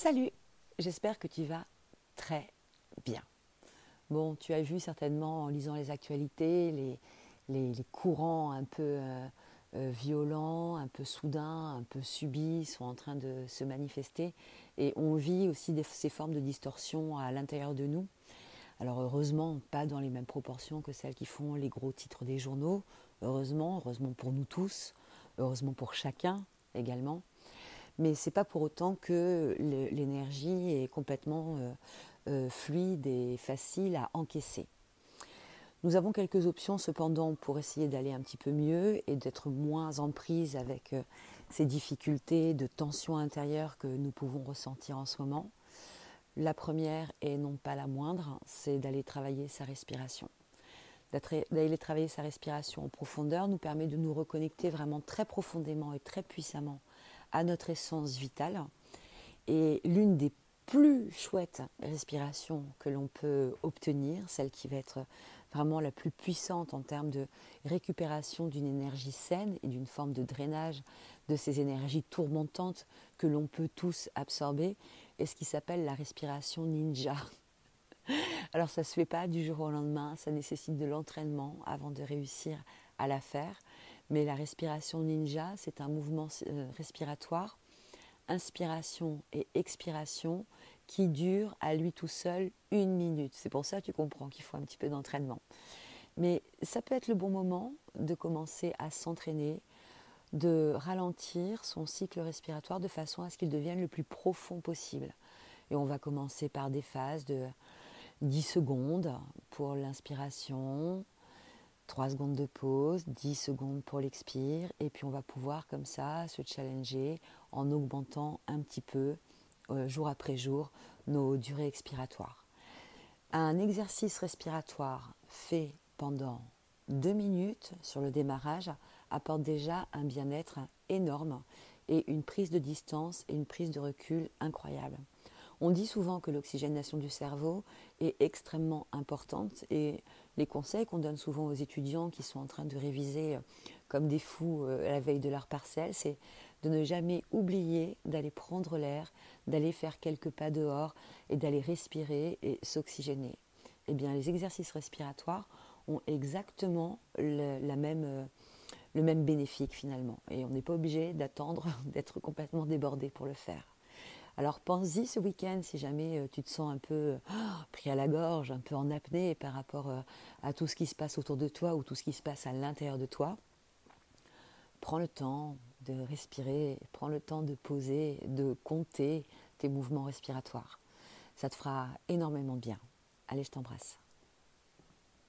Salut, j'espère que tu vas très bien. Bon, tu as vu certainement en lisant les actualités les, les, courants un peu euh, euh, violents, un peu soudains, un peu subis sont en train de se manifester et on vit aussi ces formes de distorsion à l'intérieur de nous. Alors heureusement, pas dans les mêmes proportions que celles qui font les gros titres des journaux. Heureusement, heureusement pour nous tous, heureusement pour chacun également mais ce n'est pas pour autant que l'énergie est complètement euh, euh, fluide et facile à encaisser. Nous avons quelques options cependant pour essayer d'aller un petit peu mieux et d'être moins en prise avec euh, ces difficultés de tension intérieure que nous pouvons ressentir en ce moment. La première, et non pas la moindre, c'est d'aller travailler sa respiration. D'aller travailler sa respiration en profondeur nous permet de nous reconnecter vraiment très profondément et très puissamment à notre essence vitale. Et l'une des plus chouettes respirations que l'on peut obtenir, celle qui va être vraiment la plus puissante en termes de récupération d'une énergie saine et d'une forme de drainage de ces énergies tourmentantes que l'on peut tous absorber, est ce qui s'appelle la respiration ninja. Alors ça ne se fait pas du jour au lendemain, ça nécessite de l'entraînement avant de réussir à la faire. Mais la respiration ninja, c'est un mouvement euh, respiratoire, inspiration et expiration, qui dure à lui tout seul une minute. C'est pour ça que tu comprends qu'il faut un petit peu d'entraînement. Mais ça peut être le bon moment de commencer à s'entraîner, de ralentir son cycle respiratoire de façon à ce qu'il devienne le plus profond possible. Et on va commencer par des phases de 10 secondes pour l'inspiration, 3 secondes de pause, 10 secondes pour l'expire, et puis on va pouvoir comme ça se challenger en augmentant un petit peu euh, jour après jour nos durées expiratoires. Un exercice respiratoire fait pendant 2 minutes sur le démarrage apporte déjà un bien-être énorme et une prise de distance et une prise de recul incroyable. On dit souvent que l'oxygénation du cerveau est extrêmement importante et les conseils qu'on donne souvent aux étudiants qui sont en train de réviser euh, comme des fous euh, la veille de leur parcelle, c'est de ne jamais oublier d'aller prendre l'air, d'aller faire quelques pas dehors et d'aller respirer et s'oxygéner. Eh bien, les exercices respiratoires ont exactement le, même, euh, le même bénéfice finalement. Et on n'est pas obligé d'attendre d'être complètement débordé pour le faire. Alors pense-y ce week-end si jamais euh, tu te sens un peu euh, pris à la gorge, un peu en apnée par rapport euh, à tout ce qui se passe autour de toi ou tout ce qui se passe à l'intérieur de toi. Prends le temps de respirer, prends le temps de poser, de compter tes mouvements respiratoires. Ça te fera énormément bien. Allez, je t'embrasse.